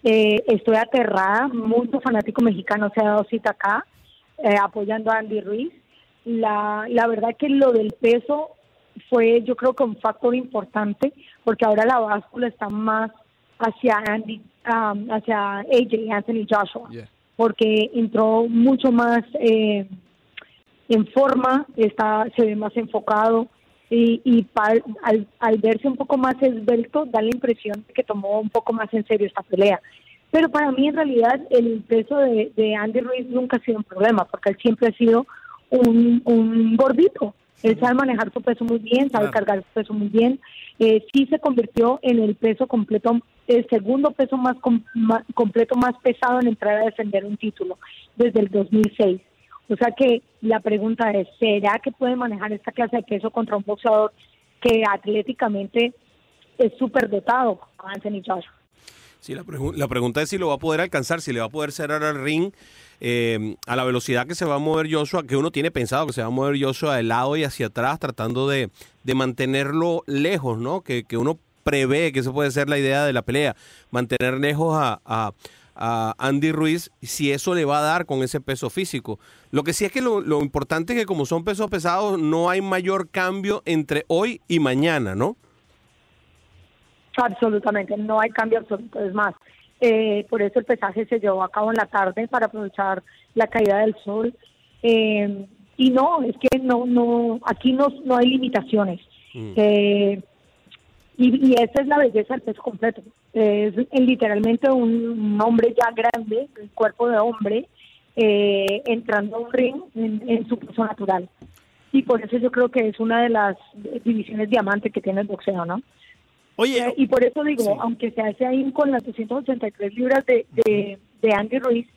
Eh, estoy aterrada. Muchos fanáticos mexicanos se han dado cita acá eh, apoyando a Andy Ruiz. La, la verdad que lo del peso fue yo creo que un factor importante porque ahora la báscula está más hacia Andy, um, hacia AJ, Anthony Joshua, Yeah. porque entró mucho más eh, en forma, está, se ve más enfocado y, y pa- al, al verse un poco más esbelto da la impresión de que tomó un poco más en serio esta pelea. Pero para mí en realidad el peso de, de Andy Ruiz nunca ha sido un problema porque él siempre ha sido un, un gordito. Él sabe manejar su peso muy bien, sabe Claro. cargar su peso muy bien. Eh, sí se convirtió en el peso completo, el segundo peso más, com- ma- completo más pesado en entrar a defender un título desde el 2006. O sea que la pregunta es, ¿será que puede manejar esta clase de peso contra un boxeador que atléticamente es súper dotado, Anthony Joshua? Sí, la, pregu- la pregunta es si lo va a poder alcanzar, si le va a poder cerrar al ring eh, a la velocidad que se va a mover Joshua, que uno tiene pensado que se va a mover Joshua de lado y hacia atrás, tratando de, de mantenerlo lejos, ¿no? Que, que uno prevé que eso puede ser la idea de la pelea, mantener lejos a- a Andy Ruiz, si eso le va a dar con ese peso físico. Lo que sí es que lo, lo importante es que como son pesos pesados, no hay mayor cambio entre hoy y mañana, ¿no? Absolutamente, no hay cambio absoluto. Es más, eh, por eso el pesaje se llevó a cabo en la tarde para aprovechar la caída del sol. Eh, y no, es que no, no, aquí no, no hay limitaciones. Mm. Eh, y, y esa es la belleza del peso completo. Es literalmente un, hombre ya grande, el cuerpo de hombre, eh, entrando a un ring en, en su peso natural. Y por eso yo creo que es una de las divisiones diamante que tiene el boxeo, ¿no? Oye, Eh, y por eso digo, Sí. aunque se hace ahí con las 283 libras de, de, de Andy Ruiz,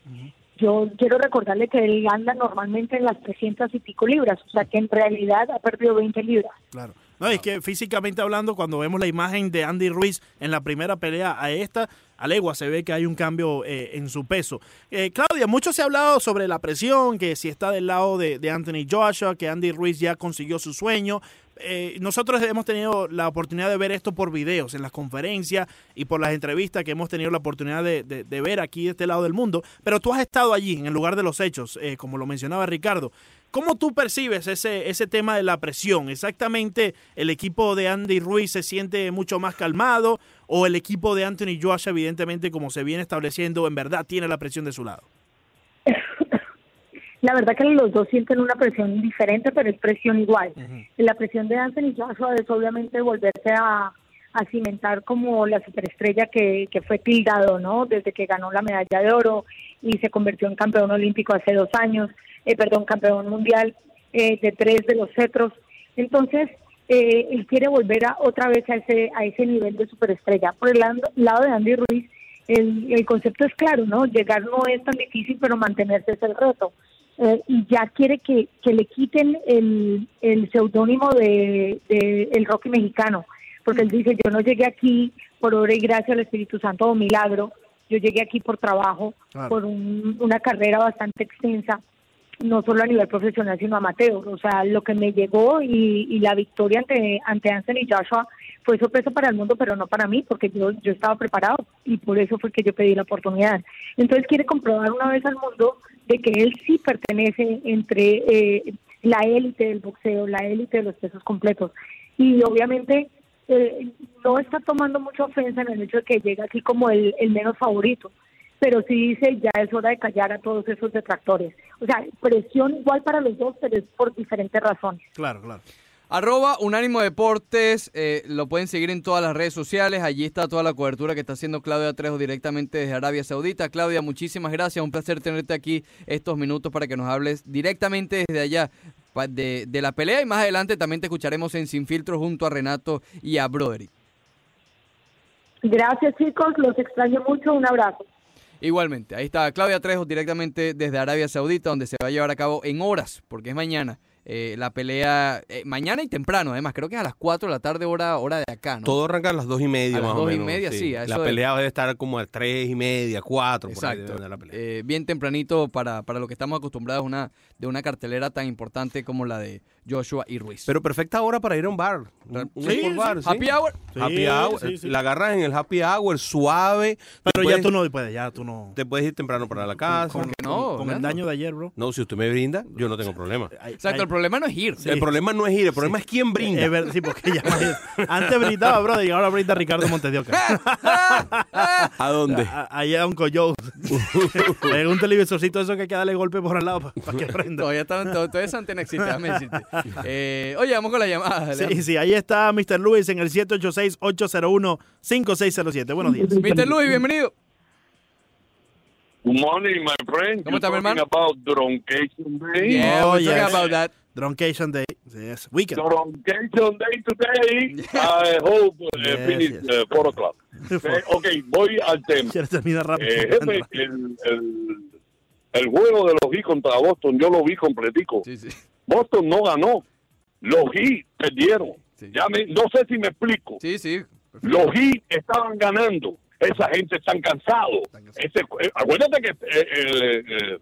yo quiero recordarle que él anda normalmente en las 300 y pico libras, o sea que en realidad ha perdido 20 libras. Claro. No, es que físicamente hablando, cuando vemos la imagen de Andy Ruiz en la primera pelea a esta, a legua se ve que hay un cambio eh, en su peso. Eh, Claudia, mucho se ha hablado sobre la presión, que si está del lado de, Anthony Joshua, que Andy Ruiz ya consiguió su sueño. Eh, nosotros hemos tenido la oportunidad de ver esto por videos, en las conferencias y por las entrevistas que hemos tenido la oportunidad de, de- de ver aquí de este lado del mundo, pero tú has estado allí, en el lugar de los hechos, eh, como lo mencionaba Ricardo. ¿Cómo tú percibes ese, ese tema de la presión? ¿Exactamente el equipo de Andy Ruiz se siente mucho más calmado o el equipo de Anthony Joshua, evidentemente, como se viene estableciendo, en verdad tiene la presión de su lado? La verdad que los dos sienten una presión diferente, pero es presión igual. La presión de Anthony Joshua es obviamente volverse a, a cimentar como la superestrella que, que fue tildado, ¿no? Desde que ganó la medalla de oro y se convirtió en campeón olímpico hace dos años, eh, perdón, campeón mundial eh, de tres de los cetros. Entonces, eh, él quiere volver a, otra vez a ese, a ese nivel de superestrella. Por el lado, lado de Andy Ruiz, el, el concepto es claro, ¿no? Llegar no es tan difícil, pero mantenerse es el reto. Eh, y ya quiere que, que le quiten el, el seudónimo de, de el Rocky mexicano, porque él dice, yo no llegué aquí por obra y gracia al Espíritu Santo o milagro, yo llegué aquí por trabajo, Claro. por un- una carrera bastante extensa, no solo a nivel profesional, sino amateur. O sea, lo que me llegó y, y la victoria ante, ante Anthony Joshua fue sorpresa para el mundo, pero no para mí, porque yo, yo estaba preparado y por eso fue que yo pedí la oportunidad. Entonces quiere comprobar una vez al mundo de que él sí pertenece entre eh, la élite del boxeo, la élite de los pesos completos. Y obviamente eh, no está tomando mucha ofensa en el hecho de que llega aquí como el, menos favorito pero sí dice ya es hora de callar a todos esos detractores. O sea, presión igual para los dos, pero es por diferentes razones. Claro, claro. Arroba Unánimo Deportes, eh, lo pueden seguir en todas las redes sociales, allí está toda la cobertura que está haciendo Claudia Trejo directamente desde Arabia Saudita. Claudia, muchísimas gracias, un placer tenerte aquí estos minutos para que nos hables directamente desde allá de, de la pelea y más adelante también te escucharemos en Sin Filtro junto a Renato y a Broderick. Gracias chicos, los extraño mucho, un abrazo. Igualmente, ahí está Claudia Trejo directamente desde Arabia Saudita, donde se va a llevar a cabo en horas, porque es mañana. Eh, la pelea, eh, mañana y temprano, además, creo que es a las 4 de la tarde, hora, hora de acá, ¿no? Todo arranca a las dos y media A las más o dos y menos, media, sí, a eso La de- pelea debe estar como a tres y media, cuatro, por ahí Exacto. la pelea. Eh, bien tempranito para, para lo que estamos acostumbrados una, de una cartelera tan importante como la de Joshua y Ruiz. Pero perfecta hora para ir a un bar. Un Sí, sport sí. bar, sí. Happy hour. Sí, Happy hour. sí, sí. La agarras en el happy hour, suave. Pero ya puedes- tú no puedes, ya tú no. Te puedes ir temprano para la casa. ¿Cómo que no? Con el daño de ayer, bro. No, si usted me brinda, yo no tengo problema. Exacto, el problema no es ir. Sí. El problema no es ir, el problema es quién brinda. Es verdad, sí, porque ya antes brindaba, bro, y ahora brinda Ricardo Montesioca. ¿A dónde? Allá a un Joe. en un televisorcito eso que hay que darle golpe por al lado para que prenda. Todavía, está, to- todavía antena existe, déjame decirte. Eh, oye, vamos con la llamada. Sí, sí, ahí está Mr. Luis en el 786-801-5607. Buenos días. Mr. Luis, bienvenido. Good morning, my friend. ¿Cómo está, mi hermano? about Druncation Day. Yeah, Oh, yes. about that. Druncation Day. Yes. Weekend. Druncation Day today. I hope uh, Yes, finish yes. uh, 4 o'clock. Okay, ok, voy al tema. Quieres terminar rápido. Eh, jefe, el, el, el juego de los Heat contra Boston, yo lo vi completico. Sí, sí. Boston no ganó. Los Heat perdieron. Sí. Ya me- no sé si me explico. Sí, sí. Los Heat estaban ganando. Esa gente están cansados. Ese, eh, acuérdate que eh, el, eh,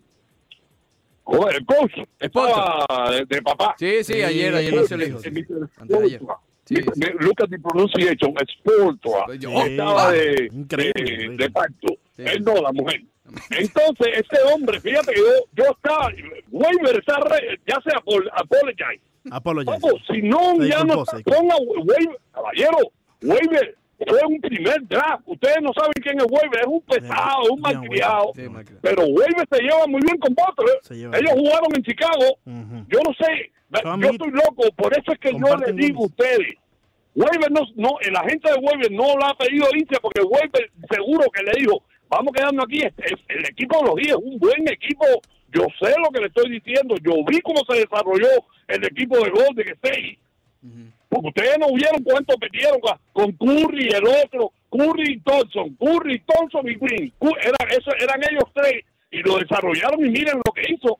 el coach estaba de, de papá. Sí, sí, ayer, ayer nació el hijo. Eh, sí. Sí, Mr. sí. Look at the pronunciation, Sportra. Yo- Estaba Ah, de, pacto. Él no, la mujer. Entonces, ese hombre, fíjate, yo, yo estaba, Weber está, re- ya se apol- apologize. Apologize. Vamos, si no, ya no ponga Weber, caballero, Weber fue un primer draft. Ustedes no saben quién es Weber, es un pesado, un malcriado. Pero Weber se lleva muy bien con Butler. Lleva Ellos jugaron en Chicago. Yo no sé, yo estoy loco, por eso es que yo les digo a ustedes. Weber no, no, el agente de Weber no la ha pedido irse porque Weber seguro que le dijo, vamos quedando aquí, el, el equipo de los días es un buen equipo, yo sé lo que le estoy diciendo, yo vi cómo se desarrolló el equipo de Golden State, porque ustedes no vieron cuánto perdieron con- Curry y el otro, Curry y Thompson, Curry, Thompson y Green, eran, eso, eran ellos tres y lo desarrollaron y miren lo que hizo.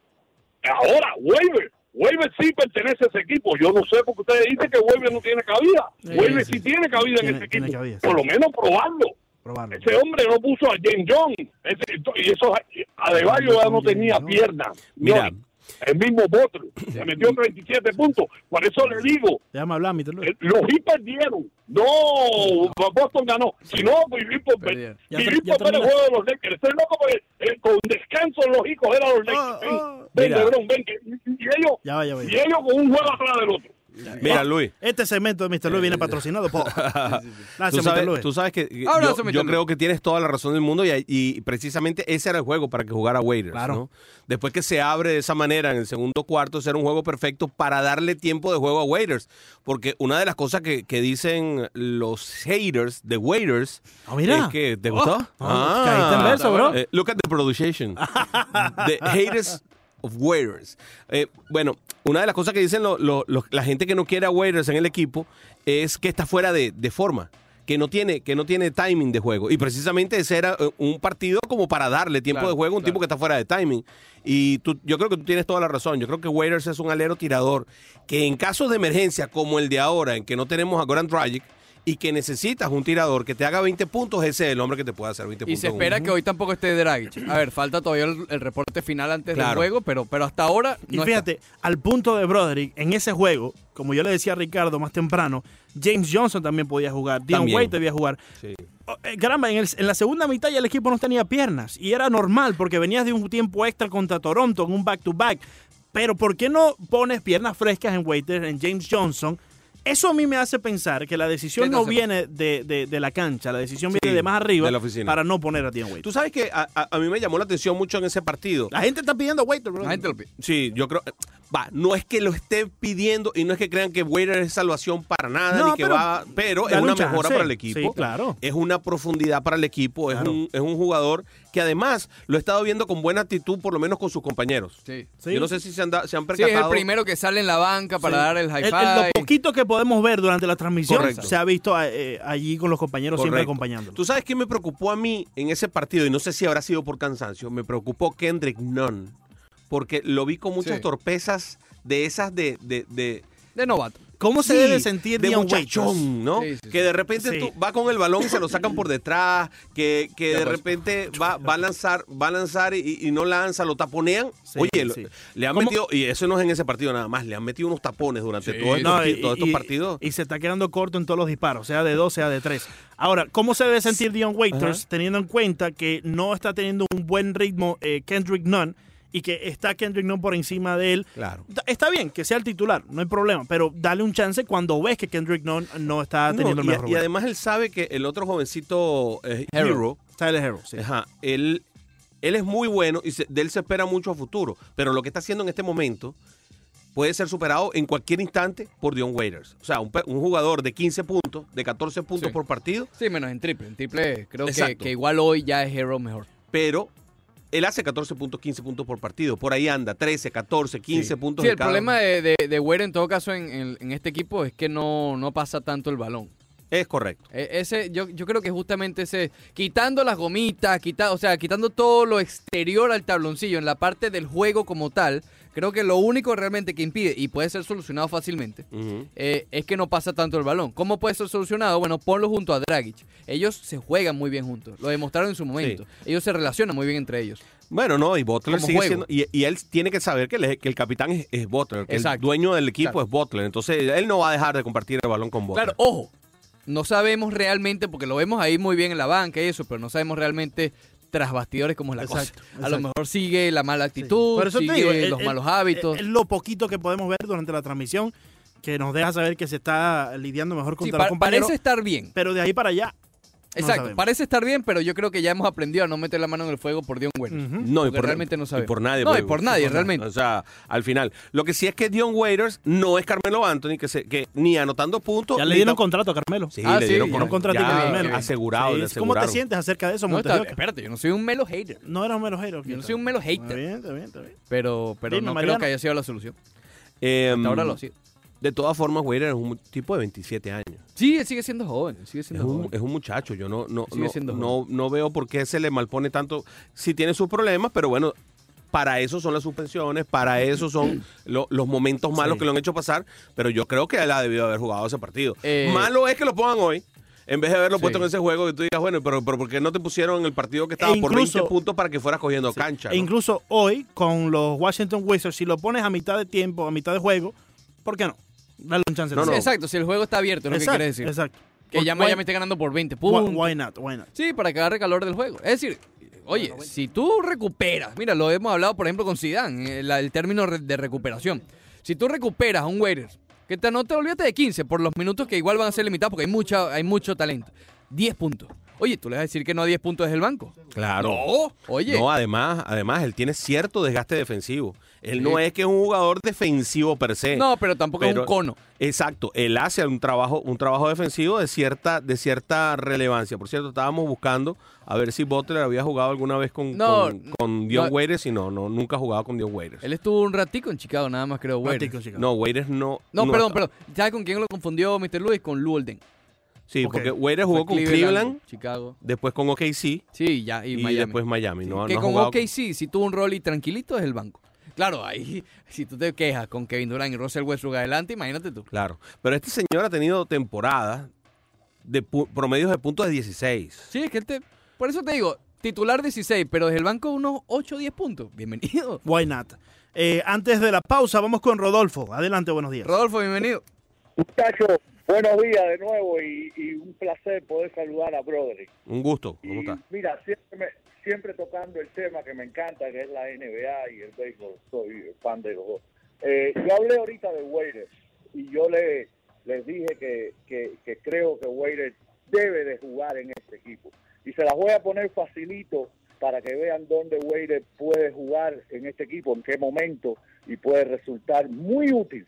Ahora, Weber, Weber sí pertenece a ese equipo. Yo no sé porque ustedes dicen que Weber no tiene cabida. Sí, Weber sí. sí tiene cabida Tiene- en ese equipo. cabida, sí. Por lo menos probarlo. Probarlo. Ese hombre no puso a James John. Ese- y eso, Adebayo ya no tenía piernas. Mira. No, el mismo Butler. Se metió 37 puntos. Por eso le digo, Déjame hablar. Luis. eh, los Heat perdieron. No, Boston ganó. Si no, vivir por. Ya vivir ya por ver el termina. juego de los Lakers. Estoy loco porque eh, con descanso los hijos eran los Lakers. Ah, ven, ah. ven. Lebron, ven. que- y, y ellos, Ya va, ya va. y ellos con un juego atrás del otro. Mira, Luis. Este segmento de Mr. Luis viene patrocinado por. Tú Mr. sabes, Luis. tú sabes que Abrazo, yo, Mr. yo Luis. creo que tienes toda la razón del mundo y, y precisamente ese era el juego para que jugara Waiters. Claro. ¿no? Después que se abre de esa manera en el segundo cuarto, ese era un juego perfecto para darle tiempo de juego a Waiters. Porque una de las cosas que, que dicen los haters de Waiters Ah, mira. es que. ¿Te gustó? Ah, caíste en verso, bro. Eh, look at the pronunciation. the haters of Waiters. Eh, bueno, una de las cosas que dicen lo- lo- lo- la gente que no quiere a Waiters en el equipo es que está fuera de, de forma. Que no, tiene, que no tiene timing de juego. Y precisamente ese era eh, un partido como para darle tiempo Claro, de juego a un claro. tipo que está fuera de timing. Y tú, yo creo que tú tienes toda la razón. Yo creo que Waiters es un alero tirador que en casos de emergencia como el de ahora, en que no tenemos a Goran Dragic, y que necesitas un tirador que te haga 20 puntos, ese es el hombre que te puede hacer 20 Y puntos. se en un- espera que hoy tampoco esté Dragic. A ver, falta todavía el, el reporte final antes del juego, pero, pero hasta ahora Y no fíjate, al punto de Broderick, en ese juego, como yo le decía a Ricardo más temprano, James Johnson también podía jugar, Dion. Wade debía jugar. Sí. Eh, Caramba, en, el- en la segunda mitad ya el equipo no tenía piernas y era normal porque venías de un tiempo extra contra Toronto en un back-to-back. Pero ¿por qué no pones piernas frescas en Waiters, en James Johnson? Eso a mí me hace pensar que la decisión ¿Qué te no viene de, de- de la cancha, la decisión Sí, viene de más arriba de la oficina. para no poner a Dion Waiters. Tú sabes que a, a- a mí me llamó la atención mucho en ese partido. La gente está pidiendo a Waiters, bro. La gente lo pide. Sí, yo creo. Va, no es que lo esté pidiendo y no es que crean que Waiter es salvación para nada, No, ni que pero va. Pero es una un mejora chance. para el equipo. Sí, claro. Es una profundidad para el equipo. Es, Claro. un, es un jugador que además lo he estado viendo con buena actitud, por lo menos con sus compañeros. Sí. Sí. Yo no sé si se han, da- se han Sí, es percatado. el primero que sale en la banca para Sí. dar el high five. el- lo poquito que podemos ver durante la transmisión Correcto. se ha visto eh, allí con los compañeros siempre Correcto. acompañándolo. Tú sabes qué me preocupó a mí en ese partido, y no sé si habrá sido por cansancio, me preocupó Kendrick Nunn, porque lo vi con muchas Sí. torpezas de esas de, de, de- De novato. ¿Cómo se Sí, debe sentir de Dion muchachón, Waiters? ¿no? Sí, sí, sí. Que de repente Sí. tú va con el balón y se lo sacan por detrás, que, que de repente va, va a lanzar, va a lanzar y, y no lanza, lo taponean. Sí, Oye, lo- le han ¿Cómo? metido, y eso no es en ese partido nada más, le han metido unos tapones durante Sí. todos estos, No, y, todos estos y- partidos. y se está quedando corto en todos los disparos, sea de dos, sea de tres. Ahora, ¿cómo se debe sentir Dion Waiters Ajá. teniendo en cuenta que no está teniendo un buen ritmo eh, Kendrick Nunn y que está Kendrick Nunn por encima de él? Claro. Está bien que sea el titular, no hay problema, pero dale un chance cuando ves que Kendrick Nunn no está No, teniendo el y, mejor y además él sabe que el otro jovencito eh, Hero. Hero, Tyler Hero, sí. Ajá, él, él es muy bueno y se- de él se espera mucho a futuro, pero lo que está haciendo en este momento puede ser superado en cualquier instante por Dion Waiters. O sea, un, jugador de 15 puntos, de 14 puntos Sí. por partido, Sí, menos en triple. En triple creo que, que igual hoy ya es Hero mejor. pero él hace 14 puntos, 15 puntos por partido. Por ahí anda, 13, 14, 15 puntos. Sí, el cada problema de, de, de Ware en todo caso en, en- en este equipo es que no, no pasa tanto el balón. Es correcto. E- Ese, yo, yo creo que justamente ese, quitando las gomitas, quita, o sea, quitando todo lo exterior al tabloncillo, en la parte del juego como tal, creo que lo único realmente que impide, y puede ser solucionado fácilmente, eh, es que no pasa tanto el balón. ¿Cómo puede ser solucionado? Bueno, ponlo junto a Dragic. Ellos se juegan muy bien juntos, lo demostraron en su momento. Ellos se relacionan muy bien entre ellos. Bueno, no, y Butler Como sigue juego. siendo. Y, y él tiene que saber que, el- que el capitán es, es Butler, que el Exacto. dueño del equipo Exacto. es Butler. Entonces, él no va a dejar de compartir el balón con Butler. Claro, ojo, no sabemos realmente, porque lo vemos ahí muy bien en la banca y eso, pero no sabemos realmente tras bastidores cómo es la Exacto, cosa. A lo mejor sigue la mala actitud, Por eso te sigue digo, los el- malos hábitos. Es lo poquito que podemos ver durante la transmisión que nos deja saber que se está lidiando mejor Sí, contra pa- parece estar bien. Pero de ahí para allá. No Exacto, sabemos. parece estar bien, pero yo creo que ya hemos aprendido a no meter la mano en el fuego por Dion Waiters. Ujú. No, y Porque por, realmente no y sabemos. por nadie. No, y porque- por nadie, realmente. O sea, al final. Lo que sí es que Dion Waiters no es Carmelo Anthony, que, se, que ni anotando puntos. Ya le dieron contrato a Carmelo. Sí, Ah, le sí, dieron ya. con- un contratito ya a Carmelo. asegurado, Sí, le ¿Cómo te sientes acerca de eso, No, está- Montevideo? espérate, yo no soy un melo hater. No eras un mero hater. Yo no soy un melo Está hater, bien, está bien, está bien. pero, pero Dime, no Mariano. creo que haya sido la solución. Eh, Hasta ahora lo ha sido. De todas formas, Waiters es un tipo de 27 años. Sí, sigue siendo joven, sigue Es siendo un, joven. es un muchacho, yo no, no, Sigue no, no, no veo por qué se le malpone tanto. Sí tiene sus problemas, pero bueno, para eso son las suspensiones, para eso son lo- los momentos malos Sí. que lo han hecho pasar, pero yo creo que él ha debido haber jugado ese partido. Eh, Malo es que lo pongan hoy. En vez de haberlo Sí. puesto en ese juego, que tú digas, bueno, pero, pero ¿por qué no te pusieron en el partido que estaba E por incluso- 20 puntos para que fueras cogiendo cancha? E ¿no? incluso hoy, con los Washington Wizards, si lo pones a mitad de tiempo, a mitad de juego, ¿por qué no? Dale un chance. No, no. Exacto, si el juego está abierto, es lo que Exacto, quiere decir. Exacto. Que ya Why- Miami esté ganando por 20 why, puntos. why not? Why not? Sí, para que agarre calor del juego. Es decir, oye, si tú recuperas, mira, lo hemos hablado, por ejemplo, con Zidane, el, el término de recuperación. Si tú recuperas a un Waiters, que te, no te olvides de 15 por los minutos que igual van a ser limitados porque hay, mucha, hay mucho talento. 10 puntos. Oye, ¿tú le vas a decir que no a 10 puntos es el banco? Claro. No, oye. No, además, además, él tiene cierto desgaste defensivo. Él no es que es un jugador defensivo per se. No, pero tampoco es un cono. Exacto, él hace un trabajo, un trabajo defensivo de cierta, de cierta relevancia. Por cierto, estábamos buscando a ver si Butler había jugado alguna vez con, No, con, con Dion no. Waiters y no, no, nunca ha jugado con Dion Waiters. Él estuvo un ratico en Chicago, nada más creo, Waiters. No, Waiters no. No, perdón, está- perdón. ¿Sabes con quién lo confundió Mr. Lewis? Con Lou Olden. Sí, porque Waiters jugó con Cleveland, Chicago. después con OKC Sí, ya, y, y, Miami. después Miami. No, que no con OKC, si tuvo un rol y tranquilito, es el banco. Claro, ahí, si tú te quejas con Kevin Durant y Russell Westbrook adelante, imagínate tú. Claro, pero este señor ha tenido temporadas de pu- promedios de puntos de 16. Sí, es que él te... Por eso te digo, titular 16, pero desde el banco unos 8 o 10 puntos. Bienvenido. Why not? Eh, antes de la pausa, vamos con Rodolfo. Adelante, buenos días. Rodolfo, bienvenido. Muchachos, buenos días de nuevo y, y un placer poder saludar a Broderick. Un gusto. ¿Cómo está? mira, siempre, me- siempre tocando el tema que me encanta, que es la NBA y el béisbol. Soy fan de los dos. Eh, yo hablé ahorita de Waiters y yo le, les dije que, que, que creo que Waiters debe de jugar en este equipo. Y se las voy a poner facilito para que vean dónde Waiters puede jugar en este equipo, en qué momento, y puede resultar muy útil.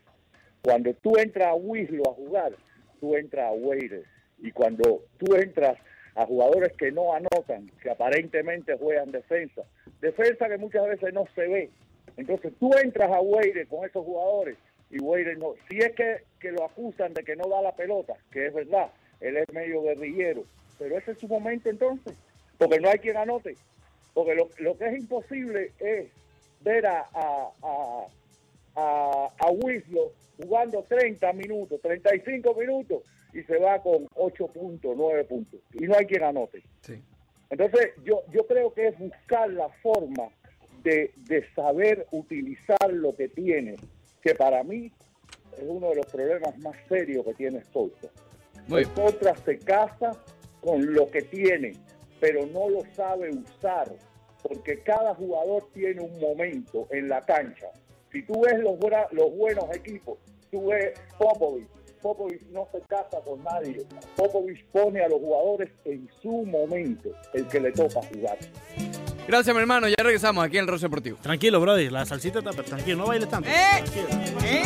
Cuando tú entras a Winslow a jugar, tú entras a Waiters. Y cuando tú entras a jugadores que no anotan, que aparentemente juegan defensa, defensa que muchas veces no se ve. Entonces tú entras a Waiters con esos jugadores y Waiters no. Si es que, que lo acusan de que no da la pelota, que es verdad, él es medio guerrillero, pero ese es su momento entonces, porque no hay quien anote. Porque lo, que es imposible es ver a, a, a, a Winslow jugando 30 minutos, 35 minutos y se va con 8 puntos, 9 puntos. Y no hay quien anote. Sí. Entonces, yo, yo creo que es buscar la forma de, de saber utilizar lo que tiene, que para mí es uno de los problemas más serios que tiene El contra se casa con lo que tiene, pero no lo sabe usar, porque cada jugador tiene un momento en la cancha. Si tú ves los, buena- los buenos equipos, tú ves Popovich, Popovich no se casa con nadie, Popovich pone a los jugadores en su momento, el que le toca jugar. Gracias, mi hermano. Ya regresamos aquí en el Rose Deportivo. Tranquilo, brother. La salsita está, pero tranquilo, no bailes tanto. ¡Eh! Tranquilo. ¿Eh?